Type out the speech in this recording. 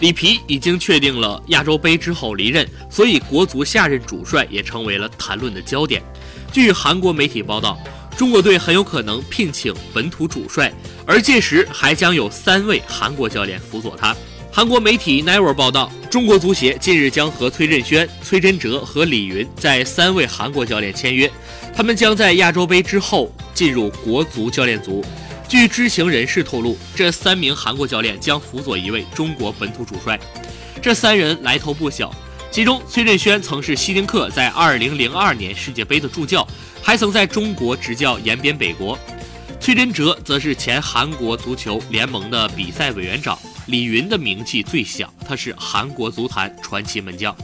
里皮已经确定了亚洲杯之后离任，所以国足下任主帅也成为了谈论的焦点。据韩国媒体报道，中国队很有可能聘请本土主帅，而届时还将有三位韩国教练辅佐他。韩国媒体 Never 报道，中国足协近日将和崔振轩、崔真哲和李云在三位韩国教练签约，他们将在亚洲杯之后进入国足教练组。据知情人士透露，这三名韩国教练将辅佐一位中国本土主帅。这三人来头不小，其中崔振轩曾是希丁克在2002年世界杯的助教，还曾在中国执教延边北国；崔真哲则是前韩国足球联盟的比赛委员长；李云的名气最响，他是韩国足坛传奇门将。